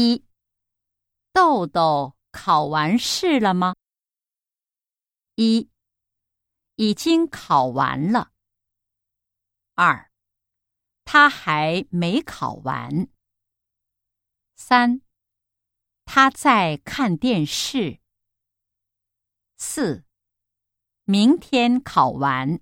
一。豆豆考完试了吗？一。已经考完了。二。他还没考完。三。他在看电视。四。明天考完。